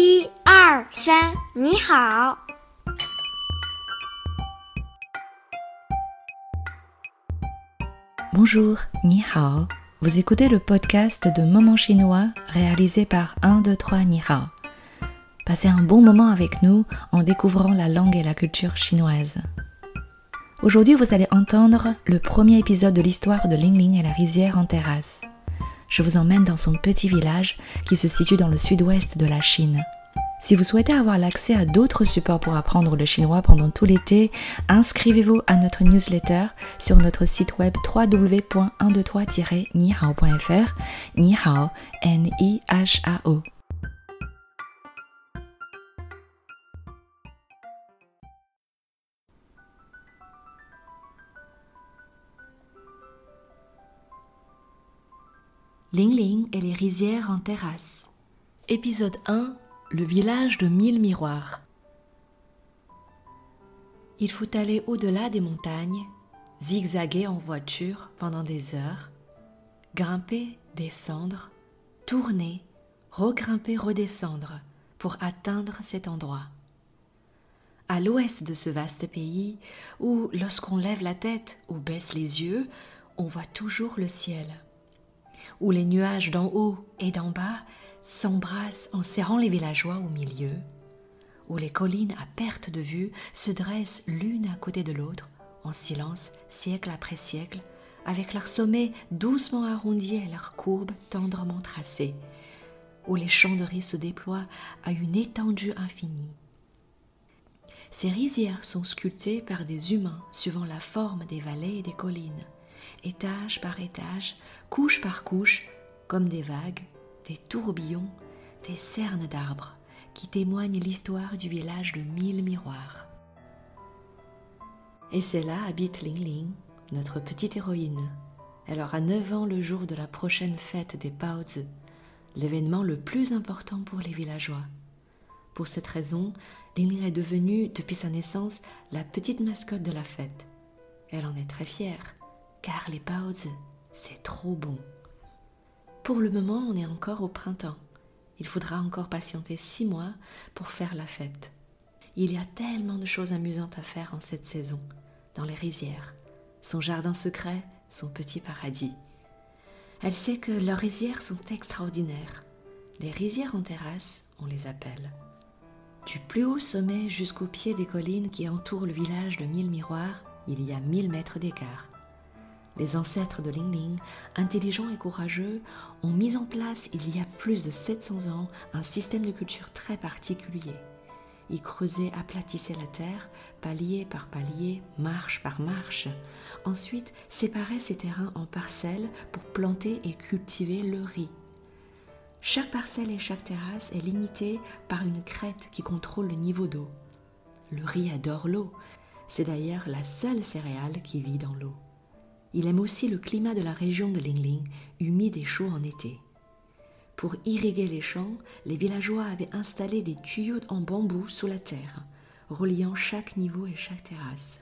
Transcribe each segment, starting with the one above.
一二三，你好。 Bonjour, ni hao. Vous écoutez le podcast de Moment Chinois réalisé par 1, 2, 3 Ni Hao. Passez un bon moment avec nous en découvrant la langue et la culture chinoise. Aujourd'hui, vous allez entendre le premier épisode de l'histoire de Ling Ling et la rizière en terrasse. Je vous emmène dans son petit village qui se situe dans le sud-ouest de la Chine. Si vous souhaitez avoir l'accès à d'autres supports pour apprendre le chinois pendant tout l'été, inscrivez-vous à notre newsletter sur notre site web www.123-nihao.fr. Nihao, N-I-H-A-O. Ling Ling et les rizières en terrasse. Épisode 1 Le village de mille miroirs. Il faut aller au-delà des montagnes, zigzaguer en voiture pendant des heures, grimper, descendre, tourner, regrimper, redescendre pour atteindre cet endroit. À l'ouest de ce vaste pays, où lorsqu'on lève la tête ou baisse les yeux, on voit toujours le ciel où les nuages d'en haut et d'en bas s'embrassent en serrant les villageois au milieu, où les collines à perte de vue se dressent l'une à côté de l'autre, en silence, siècle après siècle, avec leurs sommets doucement arrondis et leurs courbes tendrement tracées, où les champs de riz se déploient à une étendue infinie. Ces rizières sont sculptées par des humains suivant la forme des vallées et des collines étage par étage, couche par couche, comme des vagues, des tourbillons, des cernes d'arbres qui témoignent l'histoire du village de mille miroirs. Et c'est là habite Ling Ling, notre petite héroïne. Elle aura 9 ans le jour de la prochaine fête des Baozi, l'événement le plus important pour les villageois. Pour cette raison, Ling Ling est devenue, depuis sa naissance, la petite mascotte de la fête. Elle en est très fière car les pauses, c'est trop bon. Pour le moment, on est encore au printemps. Il faudra encore patienter six mois pour faire la fête. Il y a tellement de choses amusantes à faire en cette saison, dans les rizières, son jardin secret, son petit paradis. Elle sait que leurs rizières sont extraordinaires. Les rizières en terrasse, on les appelle. Du plus haut sommet jusqu'au pied des collines qui entourent le village de Mille Miroirs, il y a mille mètres d'écart. Les ancêtres de Ling Ling, intelligents et courageux, ont mis en place il y a plus de 700 ans un système de culture très particulier. Ils creusaient, aplatissaient la terre, palier par palier, marche par marche. Ensuite, séparaient ces terrains en parcelles pour planter et cultiver le riz. Chaque parcelle et chaque terrasse est limitée par une crête qui contrôle le niveau d'eau. Le riz adore l'eau. C'est d'ailleurs la seule céréale qui vit dans l'eau. Il aime aussi le climat de la région de Lingling, humide et chaud en été. Pour irriguer les champs, les villageois avaient installé des tuyaux en bambou sous la terre, reliant chaque niveau et chaque terrasse.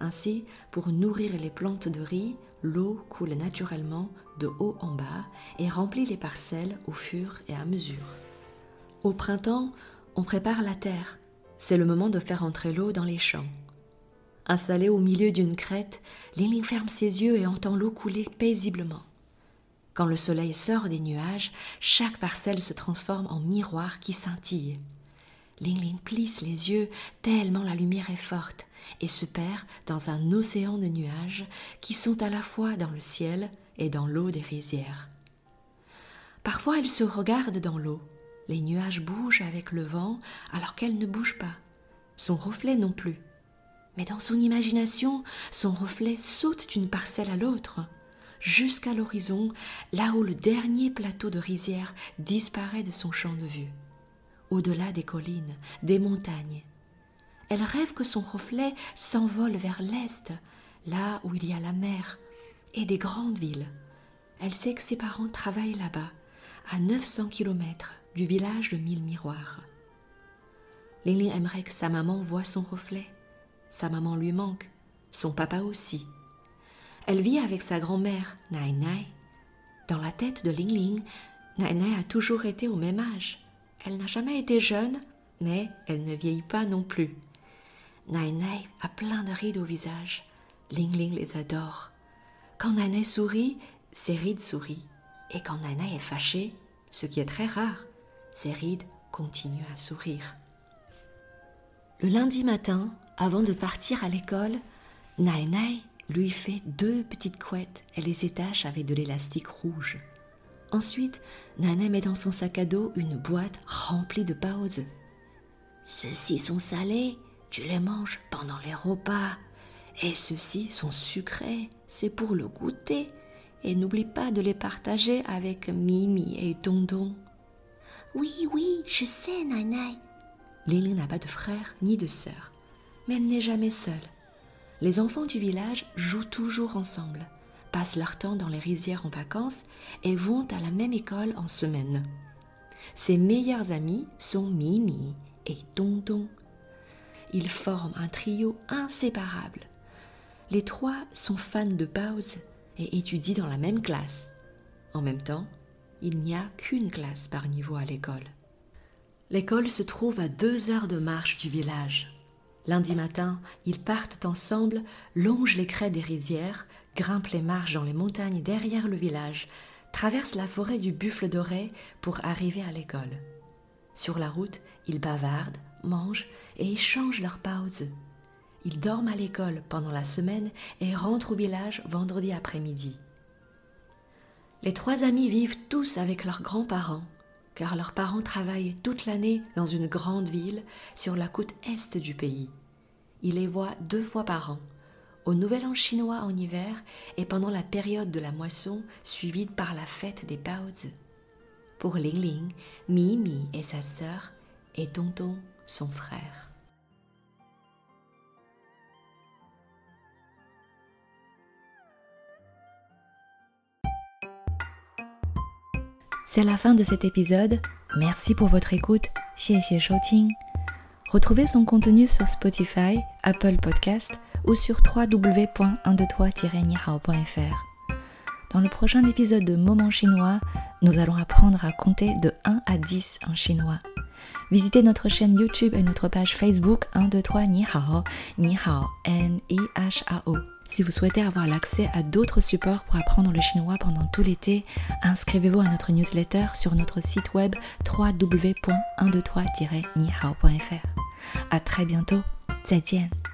Ainsi, pour nourrir les plantes de riz, l'eau coule naturellement de haut en bas et remplit les parcelles au fur et à mesure. Au printemps, on prépare la terre. C'est le moment de faire entrer l'eau dans les champs. Installé au milieu d'une crête, Ling ferme ses yeux et entend l'eau couler paisiblement. Quand le soleil sort des nuages, chaque parcelle se transforme en miroir qui scintille. Ling Ling plisse les yeux tellement la lumière est forte et se perd dans un océan de nuages qui sont à la fois dans le ciel et dans l'eau des rizières. Parfois elle se regarde dans l'eau. Les nuages bougent avec le vent alors qu'elle ne bouge pas. Son reflet non plus mais dans son imagination, son reflet saute d'une parcelle à l'autre, jusqu'à l'horizon, là où le dernier plateau de rizière disparaît de son champ de vue, au-delà des collines, des montagnes. Elle rêve que son reflet s'envole vers l'est, là où il y a la mer et des grandes villes. Elle sait que ses parents travaillent là-bas, à 900 kilomètres du village de Mille Miroirs. Lily aimerait que sa maman voie son reflet. Sa maman lui manque, son papa aussi. Elle vit avec sa grand-mère, Nai Nai. Dans la tête de Ling Ling, Nai Nai a toujours été au même âge. Elle n'a jamais été jeune, mais elle ne vieillit pas non plus. Nai Nai a plein de rides au visage. Ling Ling les adore. Quand Nai Nai sourit, ses rides sourient. Et quand Nai Nai est fâchée, ce qui est très rare, ses rides continuent à sourire. Le lundi matin, avant de partir à l'école, Nai Nai lui fait deux petites couettes et les étache avec de l'élastique rouge. Ensuite, Nana met dans son sac à dos une boîte remplie de pauses. Ceux-ci sont salés, tu les manges pendant les repas. Et ceux-ci sont sucrés, c'est pour le goûter. Et n'oublie pas de les partager avec Mimi et Dondon. Oui, oui, je sais, Nana. Lily n'a pas de frère ni de sœur, mais elle n'est jamais seule. Les enfants du village jouent toujours ensemble, passent leur temps dans les rizières en vacances et vont à la même école en semaine. Ses meilleurs amis sont Mimi et Tonton. Ils forment un trio inséparable. Les trois sont fans de Bowser et étudient dans la même classe. En même temps, il n'y a qu'une classe par niveau à l'école. L'école se trouve à deux heures de marche du village. Lundi matin, ils partent ensemble, longent les crêts des rizières, grimpent les marches dans les montagnes derrière le village, traversent la forêt du buffle doré pour arriver à l'école. Sur la route, ils bavardent, mangent et échangent leurs pauses. Ils dorment à l'école pendant la semaine et rentrent au village vendredi après-midi. Les trois amis vivent tous avec leurs grands-parents, car leurs parents travaillent toute l'année dans une grande ville sur la côte est du pays. Ils les voient deux fois par an, au Nouvel An chinois en hiver et pendant la période de la moisson suivie par la fête des Baozi. Pour Ling Ling, Mimi et sa sœur et Tonton son frère. C'est la fin de cet épisode. Merci pour votre écoute. Retrouvez son contenu sur Spotify, Apple Podcast ou sur www.123-nihao.fr. Dans le prochain épisode de Moment chinois, nous allons apprendre à compter de 1 à 10 en chinois. Visitez notre chaîne YouTube et notre page Facebook 123 Ni Hao, Ni Hao, N-I-H-A-O. Si vous souhaitez avoir l'accès à d'autres supports pour apprendre le chinois pendant tout l'été, inscrivez-vous à notre newsletter sur notre site web www.123-nihao.fr. À très bientôt. 再见。